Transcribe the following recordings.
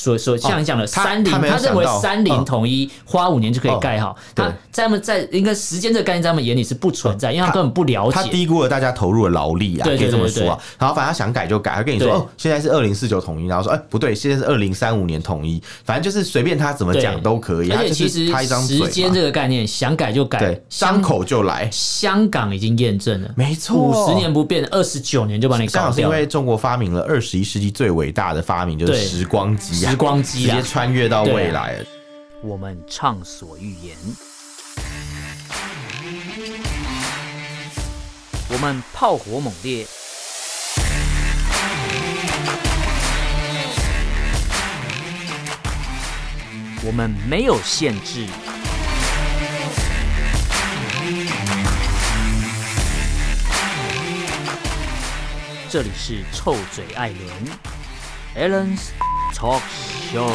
所所像你讲的三零，他认为三零统一花五年就可以盖好。他在他们在应该时间这个概念在他们眼里是不存在，因为他根本不了解。他低估了大家投入的劳力啊，可以这么说啊。然后反正他想改就改，他跟你说哦，现在是二零四九统一，然后说哎不对，现在是二零三五年统一，反正就是随便他怎么讲都可以。而且其实时间这个概念想改就改，张口就来。香港已经验证了，没错，五十年不变，二十九年就把你搞掉。因为中国发明了二十一世纪最伟大的发明，就是时光机啊。时光机直接穿越到未来了。我们畅所欲言，我们炮火猛烈，我们没有限制。这里是臭嘴艾伦 Allen's Talk Show。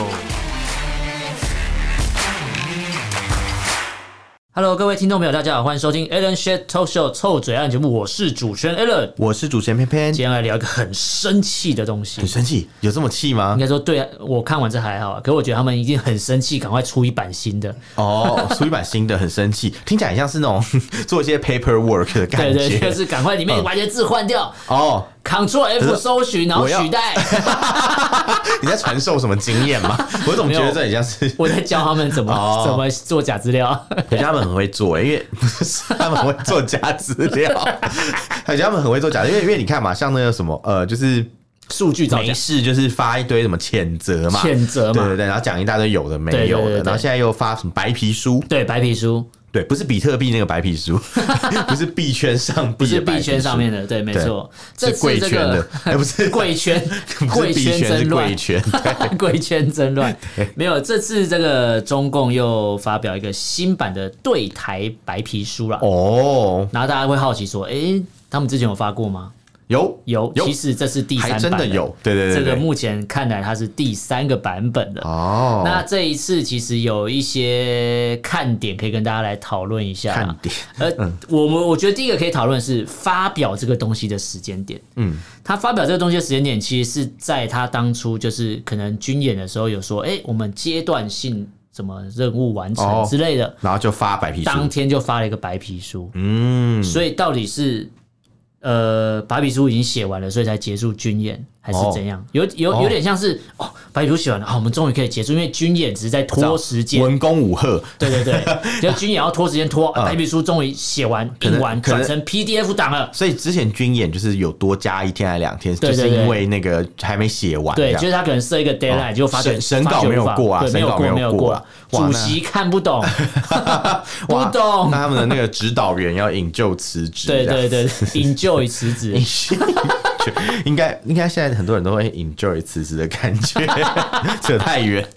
Hello，各位听众朋友，大家好，欢迎收听 Allen's Talk Show 臭嘴艾伦节目，我是主持人 Allen，我是主持人偏偏，今天来聊一个很生气的东西。很生气？有这么气吗？应该说，对我看完这还好，可是我觉得他们一定很生气，赶快出一版新的。哦，出一版新的，很生气，听起来很像是那种 做一些 paperwork 的感觉，对对，就是赶快里面把一些字换掉。哦。Ctrl F 搜寻，然后取代。你在传授什么经验吗？我总觉得这很像是我在教他们怎么怎么做假资料。可是他们很会做，因为 他们很会做假资料。而且他们很会做假，因为因为你看嘛，像那个什么呃，就是数据没事，就是发一堆什么谴责嘛，谴责嘛，对对对，然后讲一大堆有的没有的，然后现在又发什么白皮书，对白皮书。对，不是比特币那个白皮书，不是币圈上，不是币圈上面的，对，没错，是贵圈的，不是。贵圈，贵圈。真乱，贵圈真乱，没有，这次这个中共又发表一个新版的对台白皮书了，哦，然后大家会好奇说，哎，他们之前有发过吗？有？有，其实这是第三版，真的有，对对对，这个目前看来它是第三个版本的。哦。那这一次其实有一些看点可以跟大家来讨论一下。看点，呃，我们我觉得第一个可以讨论是发表这个东西的时间点。嗯，他发表这个东西的时间点，其实是在他当初就是可能军演的时候有说，哎，我们阶段性什么任务完成之类的，然后就发白皮书，当天就发了一个白皮书。嗯，所以到底是？呃，白皮书已经写完了，所以才结束军演。还是怎样？有有有点像是哦，白皮书写完了，好，我们终于可以结束，因为军演只是在拖时间，文攻武赫。对对对，就军演要拖时间拖，白皮书终于写完印完，转成 PDF 档了。所以之前军演就是有多加一天还两天，就是因为那个还没写完。对，就是他可能设一个 deadline，就发现审稿没有过啊，没有过没有过，主席看不懂，不懂。那他们的那个指导员要引咎辞职，对对对，引咎与辞职。应该应该现在很多人都会 enjoy 辞职的感觉，扯太远。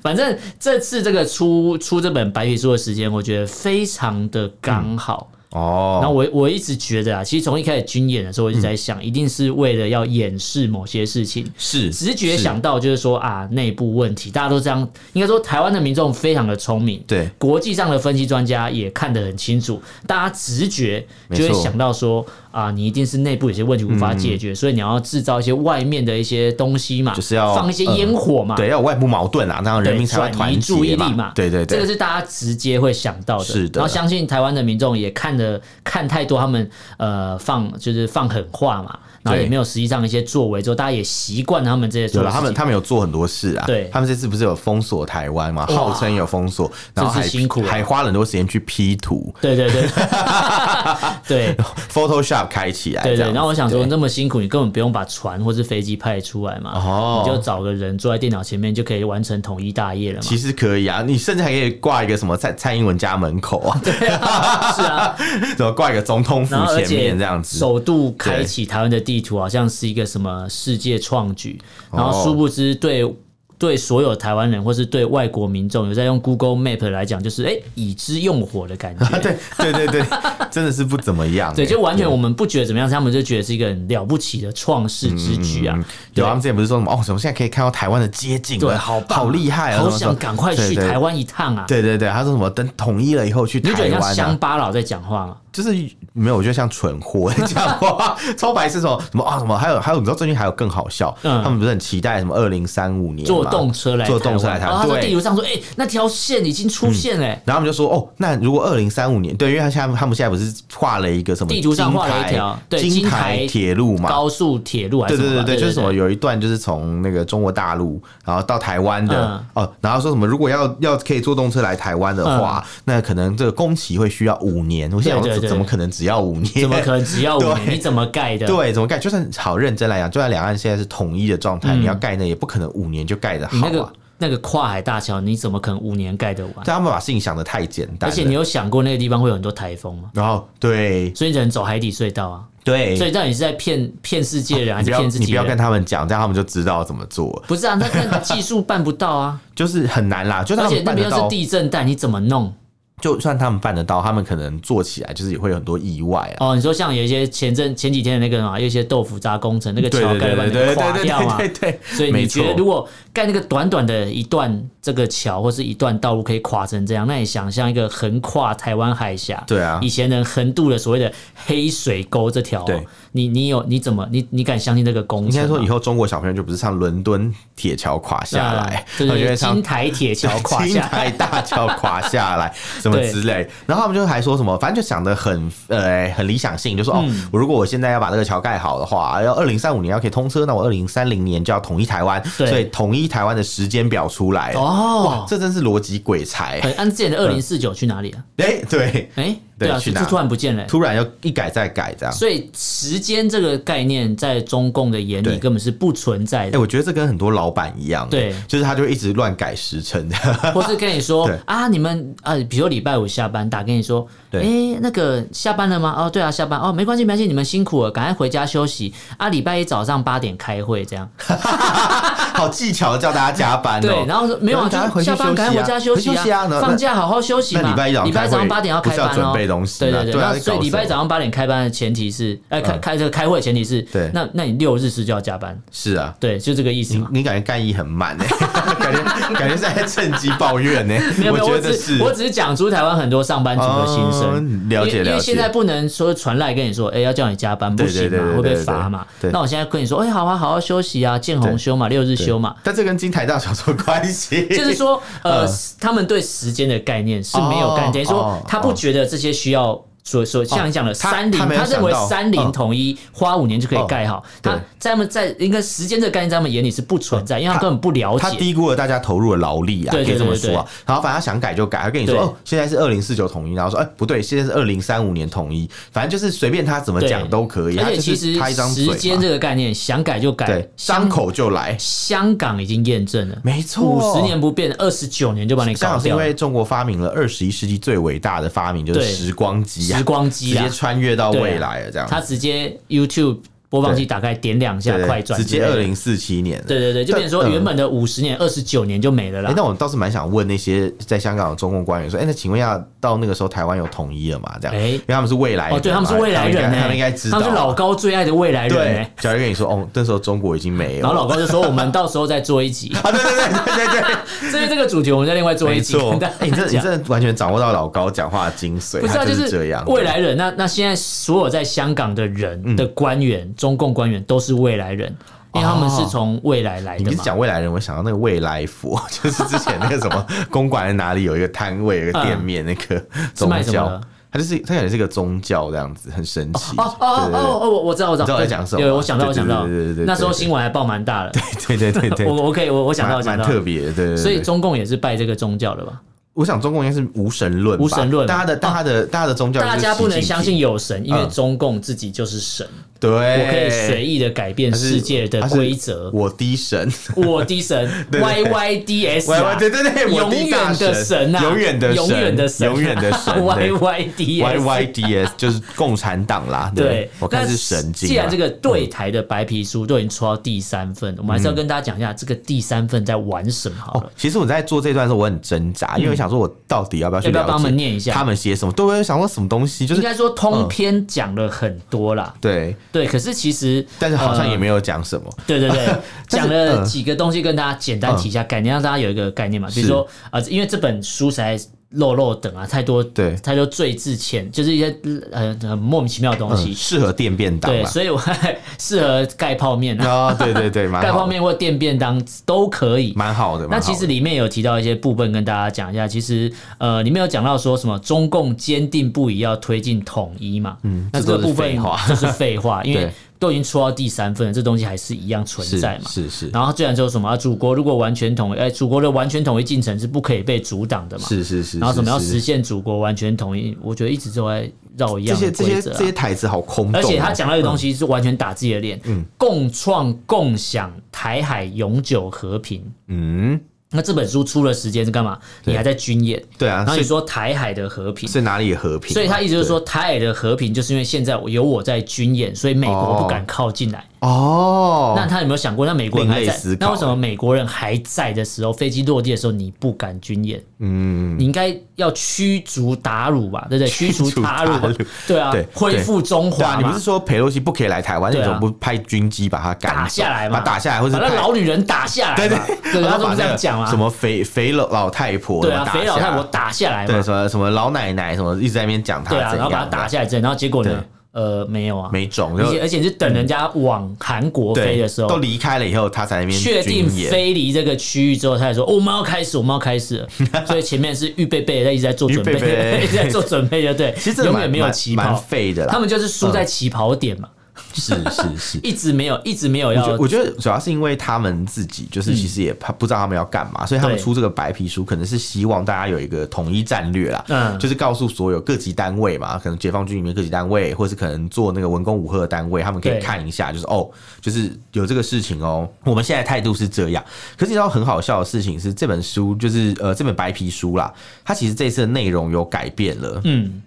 反正这次这个出出这本白皮书的时间，我觉得非常的刚好。嗯哦，那我我一直觉得啊，其实从一开始军演的时候，我一直在想，一定是为了要掩饰某些事情，是直觉想到就是说啊，内部问题，大家都这样，应该说台湾的民众非常的聪明，对，国际上的分析专家也看得很清楚，大家直觉就会想到说啊，你一定是内部有些问题无法解决，所以你要制造一些外面的一些东西嘛，就是要放一些烟火嘛，对，要有外部矛盾啊，那样人民才会团结注意力嘛，对对对，这个是大家直接会想到的，是的，然后相信台湾的民众也看得。看太多，他们呃放就是放狠话嘛，然后也没有实际上一些作为，之后大家也习惯他们这些。对了，他们他们有做很多事啊。对，他们这次不是有封锁台湾嘛，号称有封锁，然后还辛苦，还花了很多时间去 P 图。对对对，对，Photoshop 开起来。对对，然后我想说，那么辛苦，你根本不用把船或是飞机派出来嘛，哦，你就找个人坐在电脑前面就可以完成统一大业了嘛。其实可以啊，你甚至还可以挂一个什么蔡蔡英文家门口啊。对啊，是啊，怎么挂一个总统府前面这样子？首度开启台湾的地图，好像是一个什么世界创举，然后殊不知对。对所有台湾人，或是对外国民众，有在用 Google Map 来讲，就是哎，已知用火的感觉。对对对对，真的是不怎么样。对，就完全我们不觉得怎么样，他们就觉得是一个很了不起的创世之举啊。对，他们之前不是说什么哦，什么现在可以看到台湾的街景，对，好棒，好厉害啊，好想赶快去台湾一趟啊。对对对，他说什么等统一了以后去台湾。你觉得像乡巴佬在讲话吗？就是没有，我觉得像蠢货 讲话，超白痴什么什么啊什么，还有还有，你知道最近还有更好笑，嗯、他们不是很期待什么二零三五年坐动车来坐动车来台湾，对，地图上说，哎、欸，那条线已经出现了、嗯，然后他们就说，哦，那如果二零三五年，对，因为他现在他们现在不是画了一个什么地图上画了一条京台铁路嘛，高速铁路还是什么，对对对对，就是什么有一段就是从那个中国大陆然后到台湾的、嗯、哦，然后说什么如果要要可以坐动车来台湾的话，嗯、那可能这个工期会需要五年，我想说怎么可能只要五年？怎么可能只要五年？你怎么盖的？对，怎么盖？就算好认真来讲，就算两岸现在是统一的状态，嗯、你要盖呢也不可能五年就盖得好啊。那个那个跨海大桥，你怎么可能五年盖得完？他们把事情想得太简单。而且你有想过那个地方会有很多台风吗？然后对，所以你只能走海底隧道啊。对，所以到底是在骗骗世界人还是骗自己？你不要跟他们讲，这样他们就知道怎么做。不是啊，那 那技术办不到啊，就是很难啦。就而且那边又是地震带，你怎么弄？就算他们办得到，他们可能做起来就是也会有很多意外啊。哦，你说像有一些前阵前几天的那个嘛，有一些豆腐渣工程，那个桥盖板那个垮掉嘛。对对对。所以你觉得如果盖那个短短的一段这个桥或是一段道路可以垮成这样，那你想象一个横跨台湾海峡，对啊，以前人横渡的所谓的黑水沟这条，对，你你有你怎么你你敢相信这个工程？应该说以后中国小朋友就不是唱伦敦铁桥垮下来，就是京台铁桥垮下来，京台大桥垮下来。什么之类，然后他们就还说什么，反正就想的很呃很理想性，就说哦，我如果我现在要把这个桥盖好的话，要二零三五年要可以通车，那我二零三零年就要统一台湾，所以统一台湾的时间表出来哦，哇，这真是逻辑鬼才。按之前的二零四九去哪里了？哎，对，哎。对啊，就突然不见了，突然要一改再改这样。所以时间这个概念在中共的眼里根本是不存在的。哎，我觉得这跟很多老板一样，对，就是他就一直乱改时辰，或是跟你说啊，你们啊，比如说礼拜五下班打跟你说，哎，那个下班了吗？哦，对啊，下班哦，没关系，没关系，你们辛苦了，赶快回家休息啊。礼拜一早上八点开会，这样，好技巧叫大家加班。对，然后说没有啊，就下班赶快回家休息啊，放假好好休息嘛。礼拜一早上八点要开班哦。东西对对对，那所以礼拜早上八点开班的前提是，哎，开开这个开会前提是，对，那那你六日是就要加班，是啊，对，就这个意思。你感觉干意很满哎，感觉感觉是在趁机抱怨呢。没有没有，我只我只是讲出台湾很多上班族的心声，了解了解。因为现在不能说传来跟你说，哎，要叫你加班不行嘛，会被罚嘛。那我现在跟你说，哎，好啊，好好休息啊，见红休嘛，六日休嘛。但这跟金台大桥有什么关系？就是说，呃，他们对时间的概念是没有概念，等于说他不觉得这些需要。所所像你讲的三零，他认为三零统一花五年就可以盖好。他在他们在应该时间这个概念在他们眼里是不存在，因为他根本不了解。他低估了大家投入的劳力啊，可以这么说啊。然后反正他想改就改，他跟你说哦，现在是二零四九统一，然后说哎不对，现在是二零三五年统一，反正就是随便他怎么讲都可以。而且其实时间这个概念想改就改，张口就来。香港已经验证了，没错，五十年不变，二十九年就把你搞掉。香港是因为中国发明了二十一世纪最伟大的发明，就是时光机啊，时光机啊。穿越到未来了，这样。他直接 YouTube。播放器打开，点两下，快转，直接二零四七年。对对对，就变成说原本的五十年、二十九年就没了啦。那我倒是蛮想问那些在香港的中共官员说，哎，那请问一下，到那个时候台湾有统一了吗？这样，因为他们是未来人，对，他们是未来人，他们应该知道，他们是老高最爱的未来人。对，假如跟你说，哦，那时候中国已经没有。然后老高就说，我们到时候再做一集。啊，对对对对对对，至于 这个主题，我们再另外做一集。哎，你这你这完全掌握到老高讲话的精髓，不知道就是这样。未来人，那那现在所有在香港的人的官员，中共官员都。是未来人，因为他们是从未来来的。你是讲未来人，我想到那个未来佛，就是之前那个什么公馆哪里有一个摊位，有一个店面，那个 宗教，它就是他感觉是个宗教这样子，很神奇。哦哦哦哦，我知道我知道，在讲什么？有我想到我想到，对对对，那时候新闻还报蛮大的。对对对对，我我可以我我想到蛮特别，对。所以中共也是拜这个宗教的吧？我想中共应该是无神论，无神论。大家的大家的大家的宗教，大家不能相信有神，因为中共自己就是神。对，我可以随意的改变世界的规则。我的神，我的神，Y Y D S，对对对，永远的神啊，永远的永远的神，永远的神，Y Y D S，Y Y D S 就是共产党啦。对，我看是神经。既然这个对台的白皮书都已经出到第三份，我们还是要跟大家讲一下这个第三份在玩什么。好了，其实我在做这段的时候，我很挣扎，因为我想说我到底要不要去帮他们念一下？他们写什么？对，我想说什么东西，就是应该说通篇讲了很多啦。对对，可是其实。但是好像也没有讲什么，对对对，讲了几个东西跟大家简单提一下概念，让大家有一个概念嘛。比如说啊，因为这本书实在漏漏等啊，太多对，太多赘字潜，就是一些呃很莫名其妙的东西，适合垫便当。对，所以我还 适合盖泡面啊，对对对，盖泡面或垫便当都可以，蛮好的。那其实里面有提到一些部分，跟大家讲一下。其实呃，里面有讲到说什么中共坚定不移要推进统一嘛，嗯，那这个部分就是废话，因为。都已经出到第三份了，这东西还是一样存在嘛？是是。然后既然说什么，祖国如果完全统一，哎，祖国的完全统一进程是不可以被阻挡的嘛？是是是。然后什么要实现祖国完全统一？我觉得一直都在绕一样这些这些这些台词好空洞、哦。而且他讲到的东西是完全打自己的脸。嗯。共创共享台海永久和平。嗯。那这本书出了时间是干嘛？你还在军演？对啊。然后你说台海的和平是哪里和平？所以他意思就是说，台海的和平就是因为现在有我在军演，所以美国不敢靠近来。哦，那他有没有想过，那美国人还在，那为什么美国人还在的时候，飞机落地的时候你不敢军演？嗯，你应该要驱逐鞑虏吧，对不对？驱逐鞑虏，对啊，恢复中华。你不是说佩洛西不可以来台湾，你怎么不派军机把他打下来嘛？打下来，或者把那老女人打下来？对对对，他怎么这样讲啊？什么肥肥老老太婆？对啊，肥老太婆打下来嘛？对，什么什么老奶奶？什么一直在那边讲他？对啊，然后把他打下来然后结果呢？呃，没有啊，没种，而且而且是等人家往韩国飞的时候，都离开了以后，他才那边确定飞离这个区域之后，他才说我们要开始，我们要开始了。所以前面是预备备，在一直在做准备，一直在做准备，就 对。其实永远没有起跑，废的啦。他们就是输在起跑点嘛。是是是，一直没有，一直没有要。我觉得主要是因为他们自己就是其实也怕不知道他们要干嘛，所以他们出这个白皮书，可能是希望大家有一个统一战略啦。嗯，就是告诉所有各级单位嘛，可能解放军里面各级单位，或是可能做那个文工武赫的单位，他们可以看一下，就是哦，就是有这个事情哦。我们现在态度是这样。可是你知道很好笑的事情是，这本书就是呃这本白皮书啦，它其实这次的内容有改变了。嗯。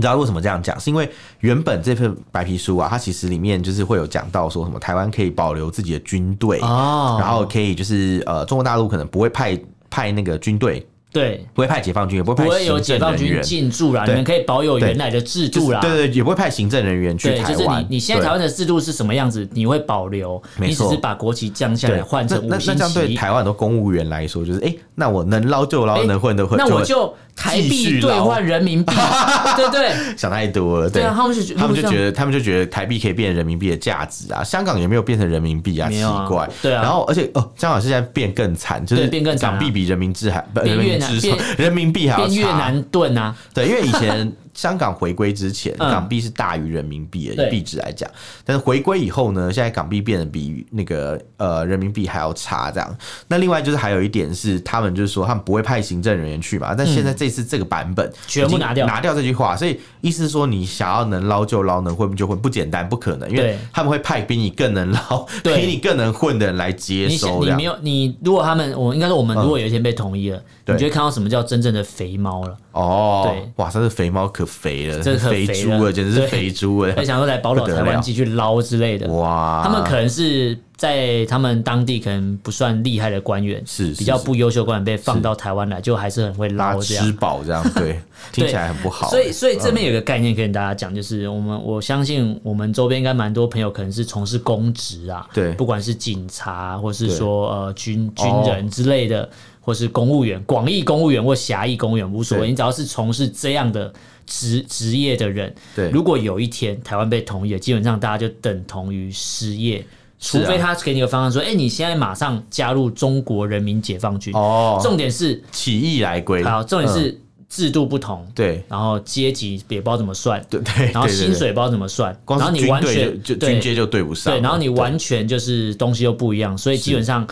你知道为什么这样讲？是因为原本这份白皮书啊，它其实里面就是会有讲到说什么台湾可以保留自己的军队，哦，然后可以就是呃，中国大陆可能不会派派那个军队。对，不会派解放军，也不会派有解放军进驻啦。你们可以保有原来的制度啦。对对，也不会派行政人员去台湾。就是你，你现在台湾的制度是什么样子？你会保留，你只是把国旗降下来，换成五星旗。那这样对台湾很多公务员来说，就是哎，那我能捞就捞，能混就混。那我就台币兑换人民币，对对？想太多了。对啊，他们就他们就觉得，他们就觉得台币可以变成人民币的价值啊。香港也没有变成人民币啊，奇怪。对啊。然后，而且哦，香港现在变更惨，就是变更港币比人民币还人民币人民。人民币还要越南盾啊？对，因为以前香港回归之前，港币是大于人民币的币值来讲。但是回归以后呢，现在港币变得比那个呃人民币还要差。这样。那另外就是还有一点是，他们就是说他们不会派行政人员去嘛。但现在这次这个版本全部拿掉，拿掉这句话，所以意思是说你想要能捞就捞，能混就混，不简单，不可能，因为他们会派比你更能捞、比你更能混的人来接收。你没有你，如果他们，我应该说我们如果有一天被统一了，你就会看到什么叫真正的肥猫了。哦，对，哇，这是肥猫可肥了，这是肥猪了，简直是肥猪了。还想说来宝岛台湾继续捞之类的，哇，他们可能是在他们当地可能不算厉害的官员，是比较不优秀官员被放到台湾来，就还是很会捞这样，吃饱这样，对，听起来很不好。所以，所以这边有个概念可以跟大家讲，就是我们我相信我们周边应该蛮多朋友可能是从事公职啊，对，不管是警察或是说呃军军人之类的。或是公务员，广义公务员或狭义公务员无所谓，你只要是从事这样的职职业的人，对，如果有一天台湾被同意了，基本上大家就等同于失业，除非他给你个方案说，哎、欸，你现在马上加入中国人民解放军。哦，重点是起义来归。好，重点是制度不同，对，然后阶级也不知道怎么算，对对，然后薪水不知道怎么算，然后你完全就军阶就对不上，对，然后你完全就是东西又不一样，所以基本上。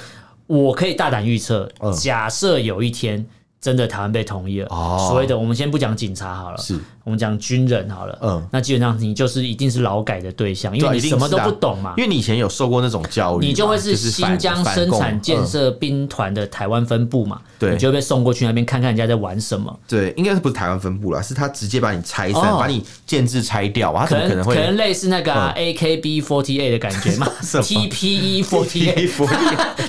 我可以大胆预测，假设有一天真的台湾被统一了，所谓的我们先不讲警察好了，是。我们讲军人好了，嗯，那基本上你就是一定是劳改的对象，因为你什么都不懂嘛。因为你以前有受过那种教育，你就会是新疆生产建设兵团的台湾分部嘛，对，你就会被送过去那边看看人家在玩什么。对，应该是不是台湾分部啦，是他直接把你拆散，把你建制拆掉，他可能可能会可能类似那个 AKB48 的感觉嘛，TPE48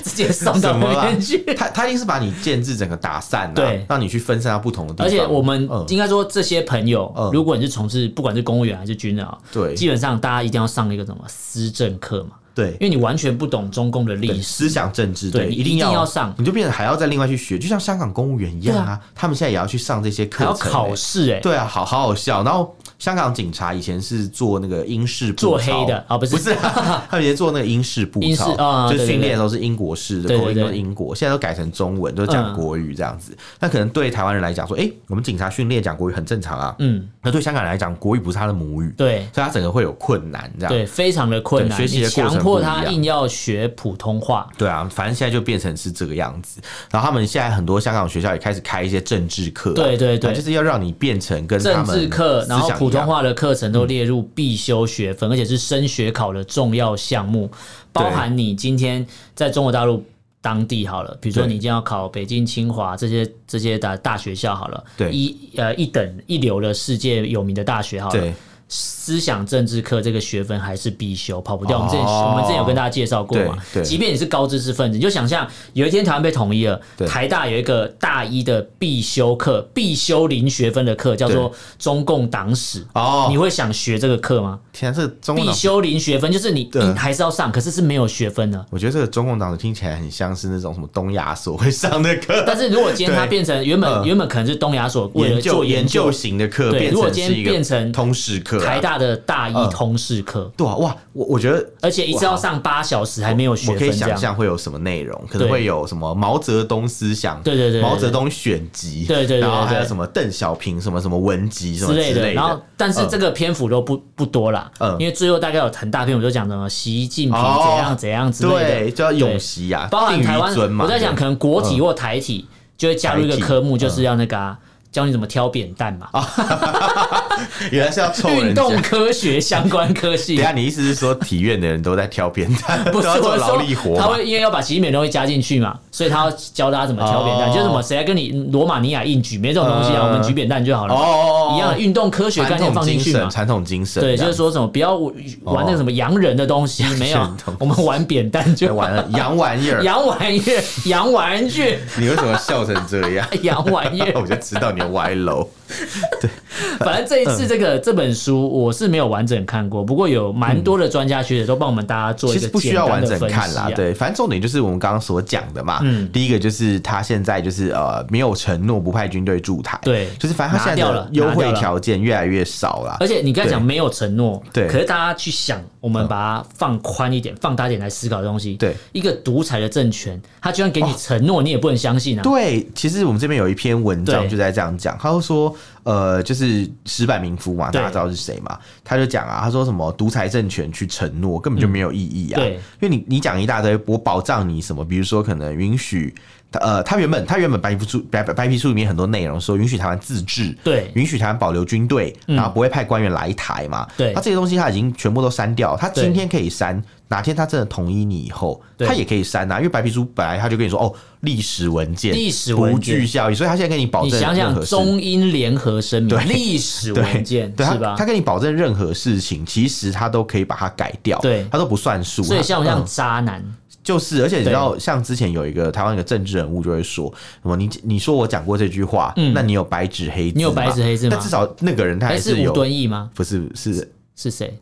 直接送到那边去。他他一定是把你建制整个打散，对，让你去分散到不同的地方。而且我们应该说这些朋友。如果你是从事不管是公务员还是军人啊，对，基本上大家一定要上一个什么思政课嘛。对，因为你完全不懂中共的历史、思想、政治，对，一定要上，你就变成还要再另外去学，就像香港公务员一样啊，他们现在也要去上这些课程，要考试哎，对啊，好好好笑。然后香港警察以前是做那个英式做黑的啊，不是。不是，他们以前做那个英式步操，就训练都是英国式的，口音都是英国，现在都改成中文，都讲国语这样子。那可能对台湾人来讲说，哎，我们警察训练讲国语很正常啊，嗯，那对香港人来讲，国语不是他的母语，对，所以他整个会有困难，这样。对，非常的困难，学习的过程强迫他硬要学普通话，对啊，反正现在就变成是这个样子。然后他们现在很多香港学校也开始开一些政治课，对对对，就是要让你变成跟政治课，然后普通话的课程都列入必修学分，而且是升学考的重要项目，包含你今天在中国大陆当地好了，比如说你今天要考北京、清华这些这些的大学校好了，对，一呃一等一流的世界有名的大学好了。思想政治课这个学分还是必修，跑不掉。我们之前我们之前有跟大家介绍过嘛？即便你是高知识分子，你就想象有一天台湾被统一了，台大有一个大一的必修课，必修零学分的课，叫做中共党史。哦，你会想学这个课吗？天啊，这个必修零学分就是你你还是要上，可是是没有学分的。我觉得这个中共党史听起来很像是那种什么东亚所会上的课。但是如果今天它变成原本原本可能是东亚所为了做研究型的课，对，如果今天变成通识课，台大。的大一通识课，对啊，哇，我我觉得，而且一次要上八小时，还没有学分，我可以想象会有什么内容，可能会有什么毛泽东思想，对对对，毛泽东选集，对对，然后还有什么邓小平什么什么文集什么之类的，然后但是这个篇幅都不不多啦，嗯，因为最后大概有很大篇幅就讲什么习近平怎样怎样之类的，对，叫永习啊，包含台湾，我在想可能国体或台体就会加入一个科目，就是要那个。教你怎么挑扁担嘛？原来是要运动科学相关科系。等下，你意思是说体院的人都在挑扁担？不是，做劳力活他会因为要把习近平东西加进去嘛，所以他要教大家怎么挑扁担，就是什么谁来跟你罗马尼亚硬举，没这种东西啊，我们举扁担就好了。哦，一样的运动科学概念放进去嘛，传统精神。对，就是说什么不要玩那个什么洋人的东西，没有，我们玩扁担就玩了。洋玩意儿，洋玩意儿，洋玩具。你为什么笑成这样？洋玩意儿，我就知道你。歪楼，对，反正这一次这个这本书我是没有完整看过，不过有蛮多的专家学者都帮我们大家做一个，其实不需要完整看啦，对，反正重点就是我们刚刚所讲的嘛，嗯，第一个就是他现在就是呃没有承诺不派军队驻台，对，就是反正他现在的优惠条件越来越少了，而且你刚才讲没有承诺，对，可是大家去想，我们把它放宽一点、放大一点来思考的东西，对，一个独裁的政权，他就算给你承诺，你也不能相信啊，对，其实我们这边有一篇文章就在这样。讲，他就说，呃，就是石坂民夫嘛，大家知道是谁嘛？他就讲啊，他说什么独裁政权去承诺根本就没有意义啊，对，因为你你讲一大堆，我保障你什么？比如说可能允许，呃，他原本他原本白皮书白白皮书里面很多内容说允许台湾自治，对，允许台湾保留军队，然后不会派官员来台嘛，对，他这些东西他已经全部都删掉，他今天可以删。哪天他真的同意你以后，他也可以删啊，因为白皮书本来他就跟你说哦，历史文件，历史不具效益，所以他现在跟你保证，你想想中英联合声明，历史文件是吧？他跟你保证任何事情，其实他都可以把它改掉，对，他都不算数。所以像不像渣男？就是，而且你知道，像之前有一个台湾一个政治人物就会说什么，你你说我讲过这句话，那你有白纸黑字？你有白纸黑字吗？但至少那个人他还是有吴敦义吗？不是，是是谁？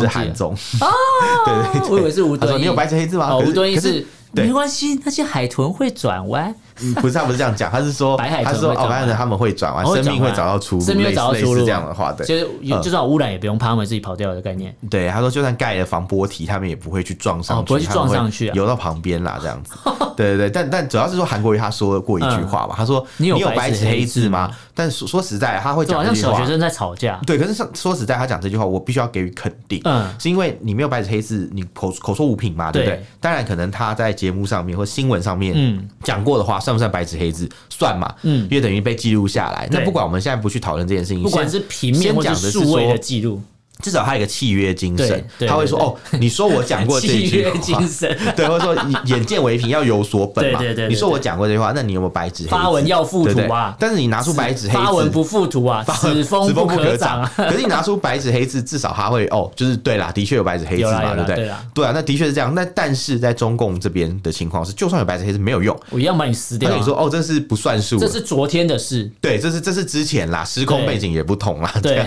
是韩总 啊，对对，我以为是吴敦义。你有白纸黑字吗？吴敦义是没关系，那些海豚会转弯。不是，他不是这样讲，他是说，白海他说哦，白海豚他们会转弯，生命会找到出路，生命会找到出路，这样的话，对，就是就算污染也不用怕他们自己跑掉的概念。对，他说就算盖了防波堤，他们也不会去撞上去，不会去撞上去，游到旁边啦，这样子。对对对，但但主要是说韩国瑜他说过一句话吧，他说你有白纸黑字吗？但说说实在，他会讲这句话，小学生在吵架。对，可是说说实在，他讲这句话，我必须要给予肯定，嗯，是因为你没有白纸黑字，你口口说无凭嘛，对不对？当然，可能他在节目上面或新闻上面讲过的话，算不算白纸黑字？算嘛，嗯，因为等于被记录下来。那不管我们现在不去讨论这件事情，不管是平面或者数位的记录。至少他有个契约精神，他会说：“哦，你说我讲过这句话，对，或者说眼见为凭，要有所本嘛。你说我讲过这句话，那你有没有白纸黑字？发文要附图啊！但是你拿出白纸黑字，发文不附图啊，此风不可长。可是你拿出白纸黑字，至少他会哦，就是对啦，的确有白纸黑字嘛，对不对？对啊，那的确是这样。那但是在中共这边的情况是，就算有白纸黑字，没有用，我一样把你撕掉。你说哦，这是不算数，这是昨天的事。对，这是这是之前啦，时空背景也不同啦。对，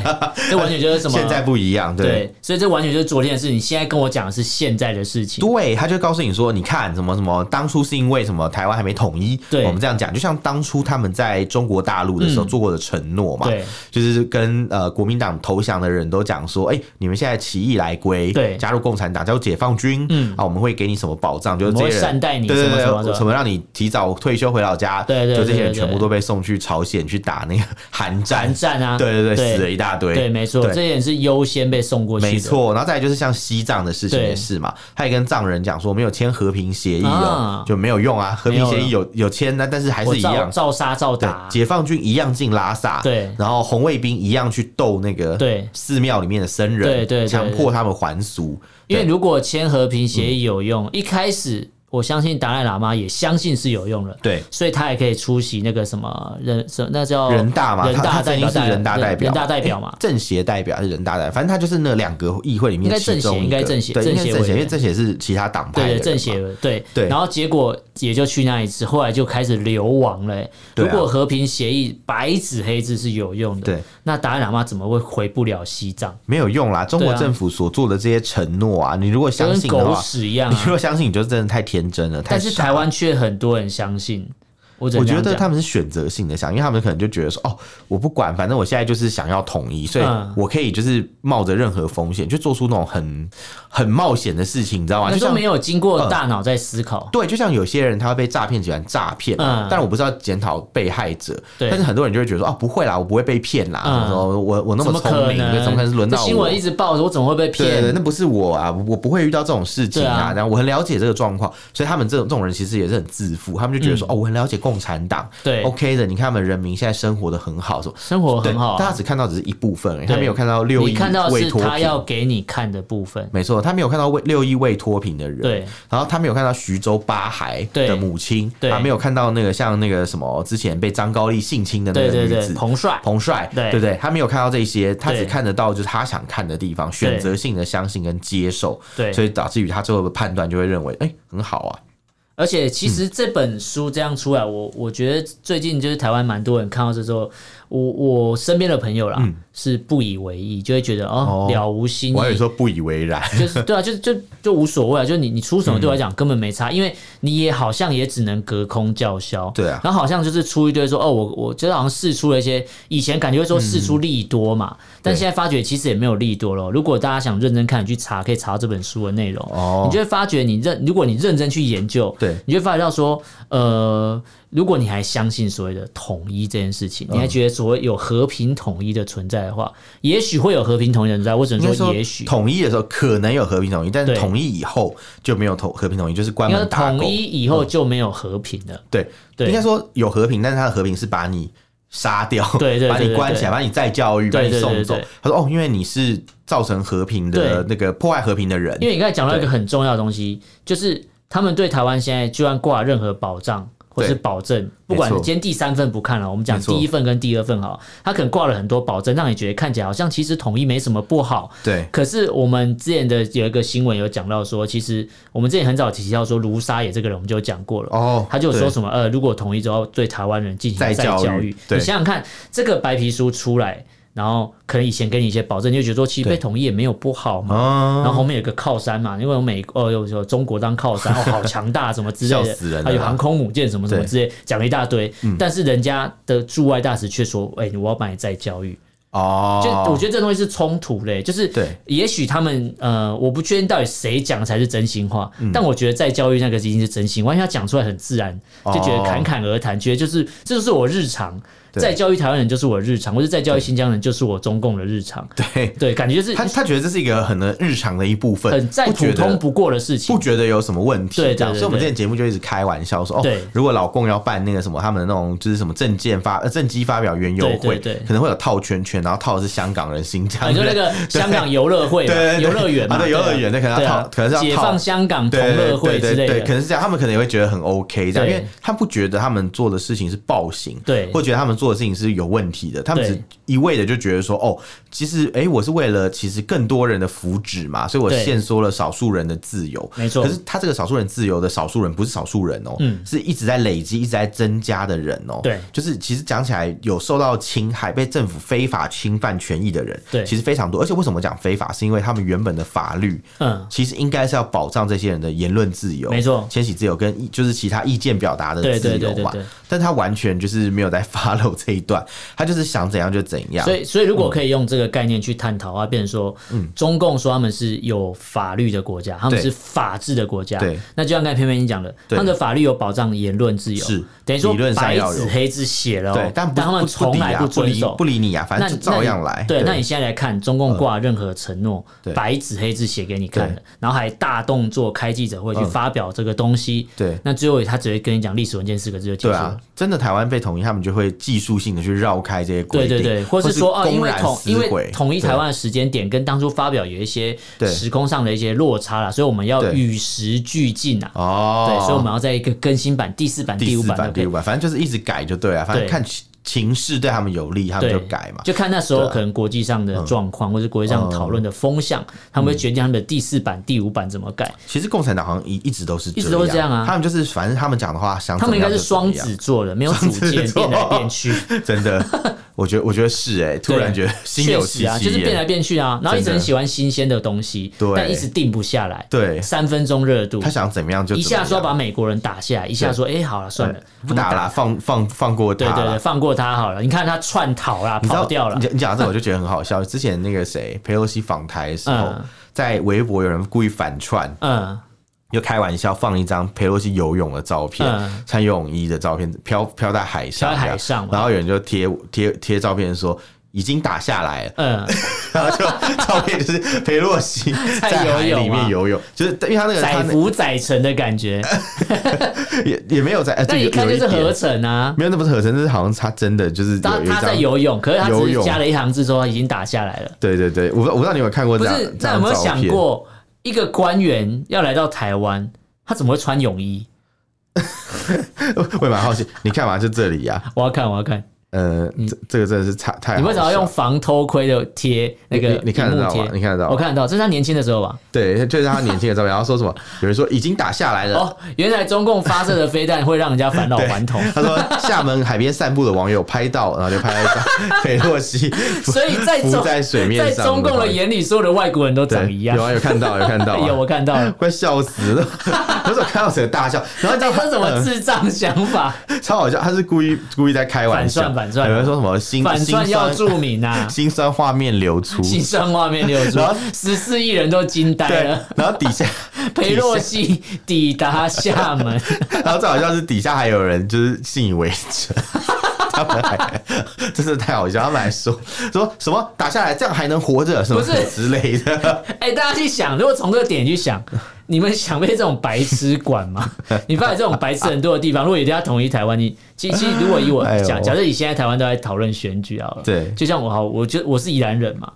这完全就是什么？现在不一。一样，对，对，所以这完全就是昨天的事情。你现在跟我讲的是现在的事情，对，他就告诉你说，你看什么什么，当初是因为什么台湾还没统一，对，我们这样讲，就像当初他们在中国大陆的时候做过的承诺嘛，对，就是跟呃国民党投降的人都讲说，哎，你们现在起义来归，对，加入共产党，加入解放军，嗯。啊，我们会给你什么保障，就是这些人善待你，对对对，什么让你提早退休回老家，对对，就这些人全部都被送去朝鲜去打那个韩战，韩战啊，对对对，死了一大堆，对，没错，这些人是优先被送过去，没错，然后再来就是像西藏的事情也是嘛，他也跟藏人讲说没有签和平协议哦，就没有用啊，和平协议有有签，那但是还是一样。照杀照打，解放军一样进拉萨，对，然后红卫兵一样去斗那个对。寺庙里面的僧人，对对，强迫他们还俗，因为如果签和平协议有用，一开始。我相信达赖喇嘛也相信是有用的，对，所以他也可以出席那个什么人，那叫人大嘛，人大代表，是人大代表，人大代表嘛，政协代表还是人大代表，反正他就是那两个议会里面其中一个，应该政协，对，应该政协，因为政协是其他党派的，对政协，对对。然后结果也就去那一次，后来就开始流亡了。如果和平协议白纸黑字是有用的，对，那达赖喇嘛怎么会回不了西藏？没有用啦，中国政府所做的这些承诺啊，你如果相信的话，狗屎一样，你如果相信，你就真的太天真了，但是。台湾却很多人相信。我觉得他们是选择性的想，因为他们可能就觉得说，哦，我不管，反正我现在就是想要统一，所以我可以就是冒着任何风险，就做出那种很很冒险的事情，你知道吗？就没有经过大脑在思考。对，就像有些人他会被诈骗集团诈骗，但是我不是要检讨被害者，但是很多人就会觉得说，哦，不会啦，我不会被骗啦，我我那么聪明，怎么可能是轮到我？新闻一直报，我怎么会被骗？对，那不是我啊，我不会遇到这种事情啊。然后我很了解这个状况，所以他们这种这种人其实也是很自负，他们就觉得说，哦，我很了解共产党。对，OK 的，你看他们人民现在生活的很好，说生活很好，大家只看到只是一部分，他没有看到六亿未脱贫，他要给你看的部分，没错，他没有看到未六亿未脱贫的人，对，然后他没有看到徐州八孩的母亲，他没有看到那个像那个什么之前被张高丽性侵的那个女子彭帅，彭帅，对对对，他没有看到这些，他只看得到就是他想看的地方，选择性的相信跟接受，对，所以导致于他最后的判断就会认为，哎，很好啊。而且其实这本书这样出来，我我觉得最近就是台湾蛮多人看到这之后。我我身边的朋友啦，嗯、是不以为意，就会觉得哦，了无新意。我有时候不以为然，就是对啊，就就就无所谓啊，就你你出什么对我来讲根本没差，嗯、因为你也好像也只能隔空叫嚣，对啊，然后好像就是出一堆说哦，我我觉得好像试出了一些以前感觉会说试出利多嘛，嗯、但现在发觉其实也没有利多了。如果大家想认真看，你去查可以查到这本书的内容，哦，你就会发觉你认如果你认真去研究，对，你就会发觉到说呃。如果你还相信所谓的统一这件事情，你还觉得所谓有和平统一的存在的话，也许会有和平统一的存在。我只能说，也许统一的时候可能有和平统一，但是统一以后就没有统和平统一，就是关门打狗。统一以后就没有和平了。对对，应该说有和平，但是他的和平是把你杀掉，对对，把你关起来，把你再教育，把你送走。他说：“哦，因为你是造成和平的那个破坏和平的人。”因为你刚才讲到一个很重要的东西，就是他们对台湾现在就算挂任何保障。或是保证，不管今天第三份不看了，我们讲第一份跟第二份哈，他可能挂了很多保证，让你觉得看起来好像其实统一没什么不好。对。可是我们之前的有一个新闻有讲到说，其实我们之前很早提到说卢沙野这个人，我们就讲过了。哦。他就说什么呃，如果统一之后对台湾人进行再教育，你想想看，这个白皮书出来。然后可能以前给你一些保证，你就觉得说其实被统一也没有不好嘛。然后后面有个靠山嘛，因为有美哦有有中国当靠山，哦好强大什么之类的，还有航空母舰什么什么之类，讲了一大堆。但是人家的驻外大使却说：“哎，我要把你再教育。”哦，就我觉得这东西是冲突嘞，就是对，也许他们呃，我不确定到底谁讲才是真心话，但我觉得再教育那个已经是真心话，因为他讲出来很自然，就觉得侃侃而谈，觉得就是这就是我日常。再教育台湾人就是我的日常，或者再教育新疆人就是我中共的日常。对。对，感觉就是他他觉得这是一个很日常的一部分，很再普通不过的事情，不觉得有什么问题。对，这样，所以我们之前节目就一直开玩笑说，哦，如果老共要办那个什么他们的那种就是什么证件发呃政绩发表园游会，对，可能会有套圈圈，然后套的是香港人、新疆人，就那个 香港游乐会、游乐园嘛，对，游乐园那可能要套，可能是要解放香港同乐会之类的，可能是这样，他们可能也会觉得很 OK 这样，因为他不觉得他们做的事情是暴行，对，或觉得他们。做的事情是有问题的，他们只一味的就觉得说，哦，其实哎、欸，我是为了其实更多人的福祉嘛，所以我限缩了少数人的自由。没错，可是他这个少数人自由的少数人不是少数人哦、喔，嗯，是一直在累积、一直在增加的人哦、喔。对，就是其实讲起来有受到侵害、被政府非法侵犯权益的人，对，其实非常多。而且为什么讲非法，是因为他们原本的法律，嗯，其实应该是要保障这些人的言论自由，没错，迁徙自由跟就是其他意见表达的自由嘛。但他完全就是没有在 follow 这一段，他就是想怎样就怎样。所以，所以如果可以用这个概念去探讨啊，变成说，嗯，中共说他们是有法律的国家，他们是法治的国家，对，那就像刚才偏偏你讲的，他们的法律有保障言论自由，是。等于说白纸黑字写了，对，但他们从来不遵守，不理你啊，反正照样来。对，那你现在来看，中共挂任何承诺，白纸黑字写给你看的，然后还大动作开记者会去发表这个东西，对，那最后他只会跟你讲历史文件四个字就结束了。真的台湾被统一，他们就会技术性的去绕开这些规定，对对对，或是说哦，因为统因为统一台湾的时间点跟当初发表有一些时空上的一些落差了，所以我们要与时俱进啊。哦，对，所以我们要在一个更新版、第四版、第五版、第五版，反正就是一直改就对了，反正看。情势对他们有利，他们就改嘛。就看那时候可能国际上的状况，或者国际上讨论的风向，他们会决定他们的第四版、第五版怎么改。其实共产党好像一一直都是一直都是这样啊。他们就是反正他们讲的话，他们应该是双子座的，没有主见，变来变去。真的，我觉得我觉得是哎，突然觉得心有戚戚啊，就是变来变去啊，然后一直很喜欢新鲜的东西，但一直定不下来。对，三分钟热度，他想怎么样就一下说把美国人打下来，一下说哎好了算了，不打了，放放放过他，对对对，放过他好了。你看他。他窜逃了，跑掉了。你你讲这，我就觉得很好笑。之前那个谁，佩洛西访台的时候，在微博有人故意反串，嗯，就开玩笑放一张裴洛西游泳的照片，穿游泳衣的照片，飘飘在海上，海上。然后有人就贴贴贴照片说。已经打下来了，嗯，然后就照片就是裴洛西在海里面游泳，就是因为他那个载浮载沉的感觉，也也没有在，但一看就是合成啊，没有，那不是合成，就是好像他真的就是他他在游泳，可是他只是加了一行字说已经打下来了。对对对，我我不知道你有没有看过这样，不是，那有没有想过一个官员要来到台湾，他怎么会穿泳衣？我也蛮好奇，你看嘛，就这里呀，我要看，我要看。呃，这这个真的是太太……你为什么要用防偷窥的贴那个？你看得到吗？你看得到？我看得到，这是他年轻的时候吧？对，就是他年轻的照片。然后说什么？有人说已经打下来了。哦，原来中共发射的飞弹会让人家返老还童。他说，厦门海边散步的网友拍到，然后就拍了一张裴洛西，所以在浮在水面上。在中共的眼里，所有的外国人都长一样。有啊，有看到，有看到，有我看到了，快笑死了！我怎么看到谁大笑？然后你知道他什么智障想法？超好笑！他是故意故意在开玩笑，有人说什么？反酸要注明啊！心酸画面流出，心酸画面流出，然 后十四亿人都惊呆了。然后底下 裴洛西抵达厦门，然后这好像是底下还有人就是信以为真，他们还真是太好笑。他们还说说什么打下来这样还能活着，什么之类的。哎，大家去想，如果从这个点去想。你们想被这种白痴管吗？你发现这种白痴很多的地方，如果有一天要统一台湾，你其实如果以我讲，假设你现在台湾都在讨论选举啊，对，就像我好，我就我是宜兰人嘛，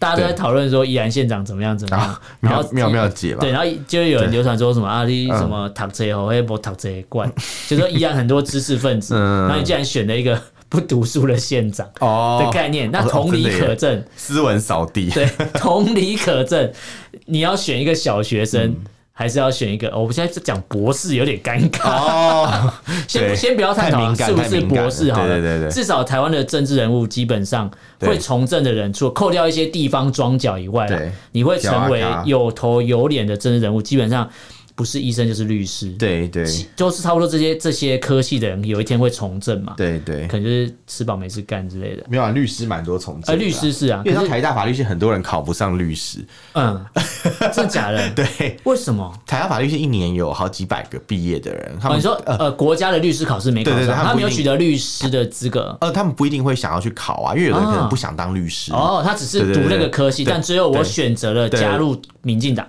大家都在讨论说宜兰县长怎么样怎么样，然后妙妙姐嘛，对，然后就有人流传说什么啊，你什么读册哦，还不读册惯，就说宜兰很多知识分子，然后你竟然选了一个不读书的县长的概念，那同理可证，斯文扫地，对，同理可证，你要选一个小学生。还是要选一个，我们现在讲博士有点尴尬。哦。先先不要探讨是不是博士好了，对对对，至少台湾的政治人物基本上会从政的人，除了扣掉一些地方庄脚以外，你会成为有头有脸的政治人物，基本上。不是医生就是律师，对对，就是差不多这些这些科系的人，有一天会从政嘛？对对，可能就是吃饱没事干之类的。没有啊，律师蛮多从政，呃，律师是啊，因为台大法律系很多人考不上律师，嗯，真的假的？对，为什么？台大法律系一年有好几百个毕业的人，他们说呃，国家的律师考试没考上，他没有取得律师的资格，呃，他们不一定会想要去考啊，因为有的人可能不想当律师。哦，他只是读那个科系，但最后我选择了加入民进党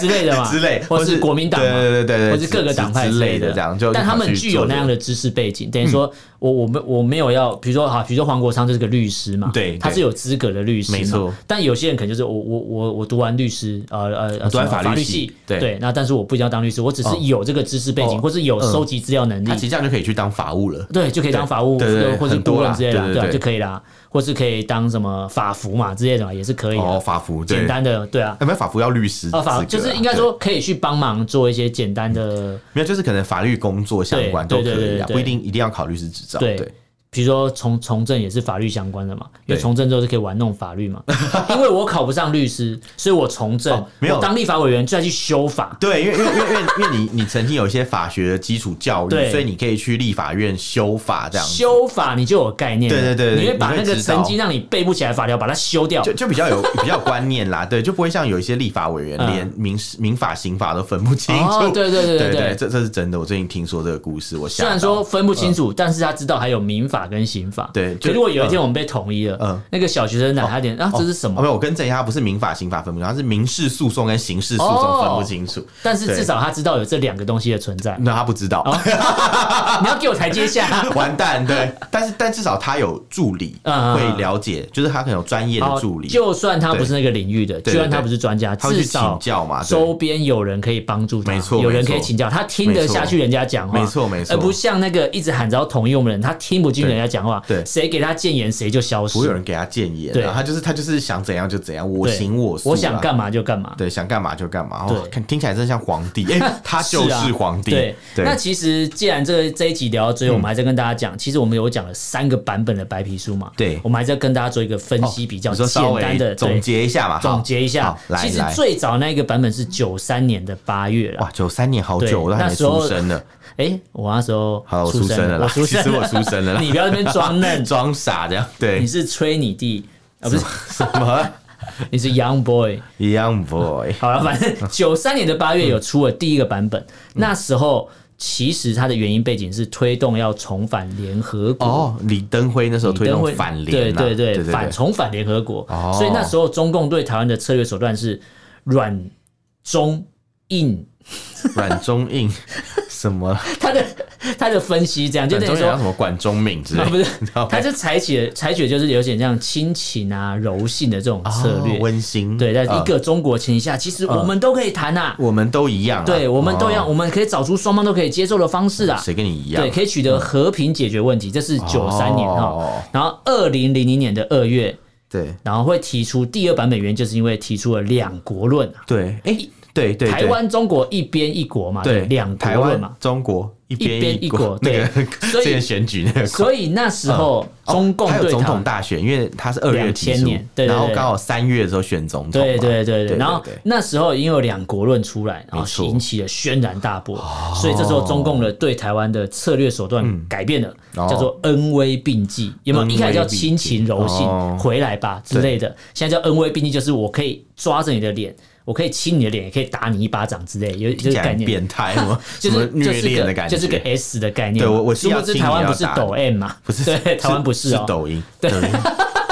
之类的嘛，之类，或是。国民党嘛，对对对对，或是各个党派之类的这样，就但他们具有那样的知识背景，等于说我我们我没有要，比如说哈，比如说黄国昌就是个律师嘛，对，他是有资格的律师，没错。但有些人可能就是我我我我读完律师，呃呃，读完法律系，对，那但是我不一定要当律师，我只是有这个知识背景，或是有收集资料能力，他其实这样就可以去当法务了，对，就可以当法务，或者顾问之类的，对，就可以啦。或是可以当什么法服嘛之类的嘛，也是可以的。哦，法服，简单的，对啊。有没有法服要律师？哦，法就是应该说可以去帮忙做一些简单的，没有，就是可能法律工作相关都可以啊，不一定一定要考律师执照。对。比如说从从政也是法律相关的嘛，因为从政之后是可以玩弄法律嘛。因为我考不上律师，所以我从政，没有当立法委员就要去修法。对，因为因为因为因为你你曾经有一些法学的基础教育，所以你可以去立法院修法这样。修法你就有概念，对对对，你会把那个曾经让你背不起来法条把它修掉，就就比较有 比较观念啦。对，就不会像有一些立法委员连民民法刑法都分不清楚。对对对对对，这这是真的。我最近听说这个故事，我虽然说分不清楚，但是他知道还有民法跟刑法。对。就如果有一天我们被统一了，嗯，那个小学生哪他点啊，这是什么？没有，我跟正一他不是民法刑法分不清，他是民事诉讼跟刑事诉讼分不清楚。但是至少他知道有这两个东西的存在。那他不知道，你要给我台阶下，完蛋。对，但是但至少他有助理会了解，就是他可能有专业的助理。就算他不是那个领域的，就算他不是专家，至少请教嘛，周边有人可以帮助他，没错，有人可以请教他，听得下去人家讲话，没错没错，而不像那个一直喊着要统一我们的人，他听不进人家讲话，对，谁给他谏言。谁就消失，不会有人给他谏言，对，他就是他就是想怎样就怎样，我行我素，我想干嘛就干嘛，对，想干嘛就干嘛，对，看听起来真像皇帝，哎，他就是皇帝，对。那其实既然这这一集聊到最后，我们还在跟大家讲，其实我们有讲了三个版本的白皮书嘛，对，我们还在跟大家做一个分析，比较简单的总结一下嘛，总结一下，其实最早那个版本是九三年的八月了，哇，九三年好久，我都还没出生呢。哎，我那时候好，我出生了，我出生，其实我出生了，你不要在那边装嫩。装傻这样，对，你是吹你弟。啊？不是。什么？你是 Young Boy，Young Boy。好了，反正 九三年的八月有出了第一个版本，那时候其实它的原因背景是推动要重返联合国。哦，李登辉那时候推动反联，对对对，反重返联合国。所以那时候中共对台湾的策略手段是软中硬，软中硬。什么？他的他的分析这样，就等于说什么管中闵之类的，不是？他就采取了采取就是有点像亲情啊、柔性的这种策略，温馨。对，在一个中国情况下，其实我们都可以谈呐，我们都一样，对，我们都一样，我们可以找出双方都可以接受的方式啊。谁跟你一样？对，可以取得和平解决问题。这是九三年哈，然后二零零零年的二月，对，然后会提出第二版本原因，就是因为提出了两国论。对，哎。对对，台湾中国一边一国嘛，对，两台湾嘛，中国一边一国，对，所以选举那个，所以那时候中共还有总统大选，因为他是二月提出，然后刚好三月的时候选总统，对对对对，然后那时候已经有两国论出来，然后引起了轩然大波，所以这时候中共的对台湾的策略手段改变了，叫做恩威并济，有没有？一开始叫亲情柔性，回来吧之类的，现在叫恩威并济，就是我可以抓着你的脸。我可以亲你的脸，也可以打你一巴掌之类，有这个概念。变态吗？就是虐恋的感觉，就是个 S 的概念。对，我我是要知台湾不是抖 M 嘛？不是，对，台湾不是哦，抖音。对，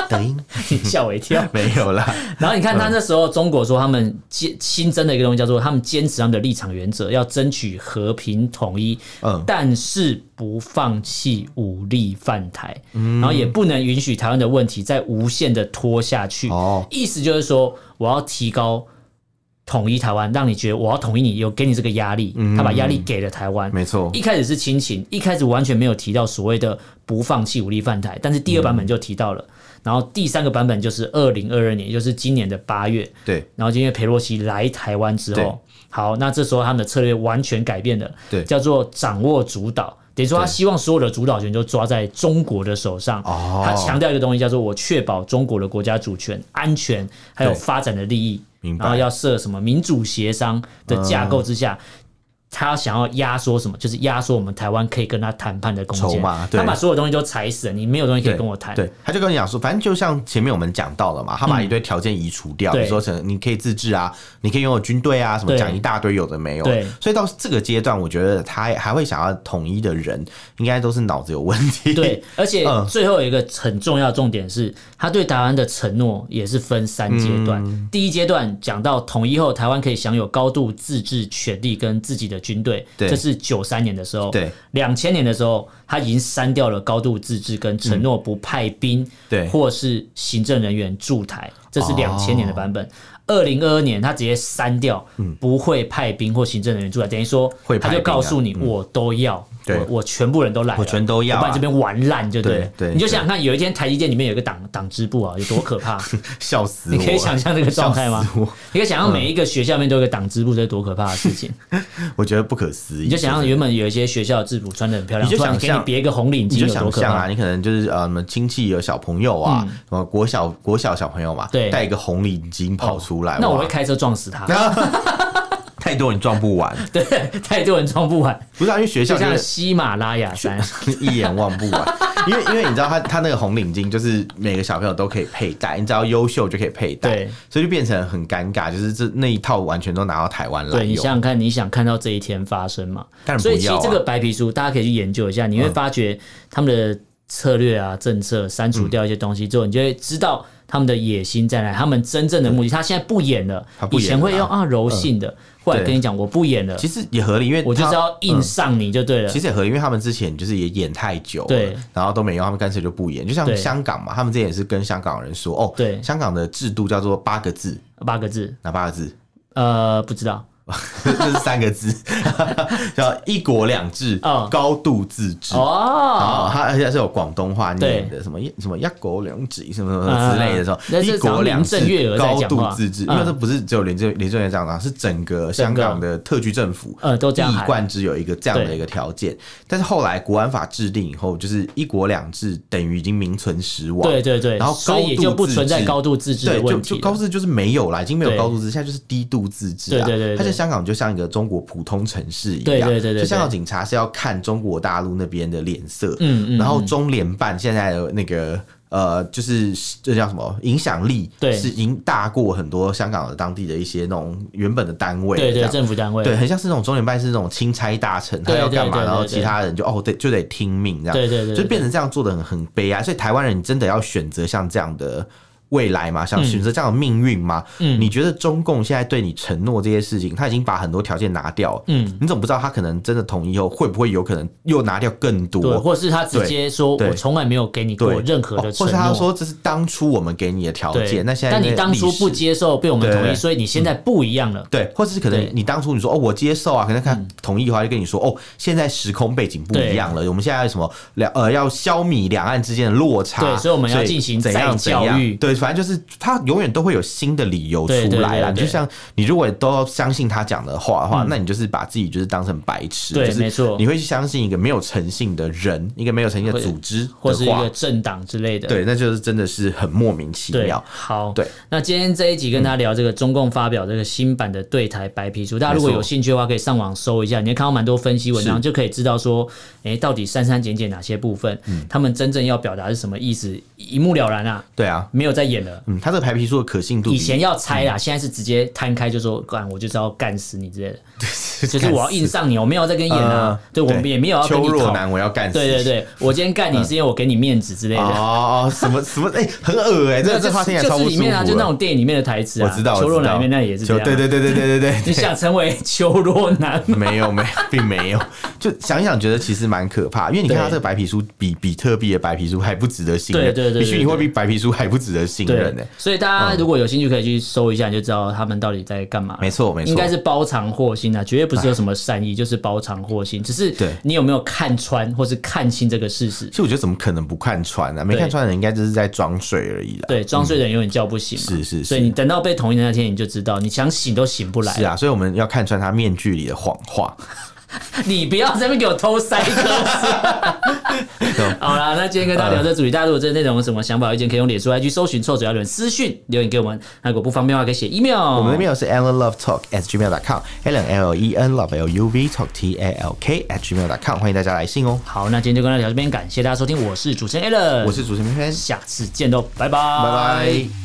抖音，你 吓我一跳。没有啦。然后你看他那时候，中国说他们坚新增的一个东西叫做他们坚持他们的立场原则，要争取和平统一，嗯，但是不放弃武力犯台，然后也不能允许台湾的问题再无限的拖下去。哦，意思就是说我要提高。统一台湾，让你觉得我要统一你，有给你这个压力，他把压力给了台湾。没错，一开始是亲情，一开始完全没有提到所谓的不放弃武力犯台，但是第二版本就提到了。然后第三个版本就是二零二二年，也就是今年的八月。对，然后因为裴洛西来台湾之后，好，那这时候他们的策略完全改变了，对，叫做掌握主导，等于说他希望所有的主导权都抓在中国的手上。哦，他强调一个东西叫做我确保中国的国家主权、安全还有发展的利益。然后要设什么民主协商的架构之下，他想要压缩什么？就是压缩我们台湾可以跟他谈判的空间。他把所有东西都踩死了，你没有东西可以跟我谈。对，他就跟你讲说，反正就像前面我们讲到了嘛，他把一堆条件移除掉，说成你可以自治啊，你可以拥有军队啊，什么讲一大堆有的没有。对，所以到这个阶段，我觉得他还会想要统一的人，应该都是脑子有问题。对，而且最后一个很重要的重点是，他对台湾的承诺也是分三阶段。嗯、第一阶段讲到统一后，台湾可以享有高度自治权利跟自己的军队，这是九三年的时候。对，两千年的时候，他已经删掉了高度自治跟承诺不派兵，对，或是行政人员驻台，这是两千年的版本。二零二二年，他直接删掉，不会派兵或行政人员驻台，等于说，他就告诉你，我都要。对，我全部人都来，我全都要，把这边玩烂，就对。对，你就想想看，有一天台积电里面有一个党党支部啊，有多可怕？笑死！你可以想象这个状态吗？你可以想象每一个学校里面都有个党支部，这是多可怕的事情？我觉得不可思议。你就想象原本有一些学校的制服穿的很漂亮，你就想给你别一个红领巾，有多可怕啊？你可能就是呃，什么亲戚有小朋友啊，什么国小国小小朋友嘛，对，带一个红领巾跑出来，那我会开车撞死他。太多人撞不完，对，太多人撞不完。不是啊，因为学校就像喜马拉雅山，一眼望不完。因为因为你知道他他那个红领巾就是每个小朋友都可以佩戴，你只要优秀就可以佩戴，对，所以就变成很尴尬，就是这那一套完全都拿到台湾来。对，你想想看，你想看到这一天发生吗？当然不要啊。所以其实这个白皮书大家可以去研究一下，你会发觉他们的策略啊、政策，删除掉一些东西之后，你就会知道。他们的野心在哪？他们真正的目的，他现在不演了。他不以前会用啊柔性的，后来跟你讲我不演了。其实也合理，因为我就是要硬上你就对了。其实也合理，因为他们之前就是也演太久了，然后都没用，他们干脆就不演。就像香港嘛，他们之前也是跟香港人说哦，对，香港的制度叫做八个字，八个字，哪八个字？呃，不知道。这是三个字，叫“一国两制”，高度自治。哦。它而且是有广东话念的，什么什么“一国两制”什么什么之类的，说“一国两制”高度自治。因为这不是只有林郑林郑月这样讲，是整个香港的特区政府都一以贯之有一个这样的一个条件。但是后来国安法制定以后，就是“一国两制”等于已经名存实亡。对对对，然后高度就不存在高度自治的问题，就高度自治就是没有了，已经没有高度自治，现在就是低度自治。对对对，香港就像一个中国普通城市一样，对对对，就香港警察是要看中国大陆那边的脸色，嗯嗯，然后中联办现在的那个呃，就是这叫什么影响力，对，是已经大过很多香港的当地的一些那种原本的单位，对对，政府单位，对，很像是那种中联办是那种钦差大臣，他要干嘛，然后其他人就哦，对，就得听命这样，对对对，就变成这样做的很很悲哀，所以台湾人真的要选择像这样的。未来嘛，想选择这样的命运吗？嗯，你觉得中共现在对你承诺这些事情，他已经把很多条件拿掉，嗯，你怎么不知道他可能真的统一后会不会有可能又拿掉更多？对，或者是他直接说我从来没有给你过任何的承诺，或是他说这是当初我们给你的条件，那现在但你当初不接受被我们同意，所以你现在不一样了，对，或者是可能你当初你说哦我接受啊，可能看同意的话就跟你说哦现在时空背景不一样了，我们现在什么两呃要消弭两岸之间的落差，对，所以我们要进行怎样教育，对，反正就是他。永远都会有新的理由出来啦，就像你如果都要相信他讲的话的话，那你就是把自己就是当成白痴，对，没错，你会去相信一个没有诚信的人，一个没有诚信的组织，或是一个政党之类的，对，那就是真的是很莫名其妙。好，对，那今天这一集跟大家聊这个中共发表这个新版的对台白皮书，大家如果有兴趣的话，可以上网搜一下，你会看到蛮多分析文章，就可以知道说，哎，到底删删减减哪些部分，他们真正要表达是什么意思，一目了然啊。对啊，没有再演了，嗯，他这个。白皮书的可信度，以前要猜啦，现在是直接摊开就说干，我就是要干死你之类的，就是我要硬上你，我没有在跟你演啊，对，我们也没有要跟你吵，我要干死，对对对，我今天干你是因为我给你面子之类的，哦哦，什么什么，哎，很恶哎，这这话听起来超不舒服，就是里面啊，就那种电影里面的台词啊，我知道，秋若男里面那也是这样，对对对对对对对，你想成为秋若男？没有没有，并没有，就想一想，觉得其实蛮可怕，因为你看他这个白皮书比比特币的白皮书还不值得信任，对对对，也许你会比白皮书还不值得信任呢，所以。大家如果有兴趣，可以去搜一下，你就知道他们到底在干嘛。没错，没错，应该是包藏祸心啊，绝对不是有什么善意，就是包藏祸心。只是对你有没有看穿，或是看清这个事实？其实我觉得怎么可能不看穿呢？没看穿的人应该就是在装睡而已了。对，装睡的人永远叫不醒。是是是。所以你等到被同意的那天，你就知道，你想醒都醒不来。是啊，所以我们要看穿他面具里的谎话。你不要在那边给我偷塞歌词。好啦，那今今天跟大家聊这主题，大家如果这内容有什么想法、意见，可以用脸书 IG 搜寻臭嘴阿伦私讯留言给我们。那如果不方便的话，可以写 email。我们的 email 是 allenlovetalk@gmail.com，allen l e n love l u v talk t a l k at gmail.com，欢迎大家来信哦。好，那今天就跟大家聊这边，感谢大家收听，我是主持人 Allen，我是主持人偏偏，下次见喽，拜拜，拜拜。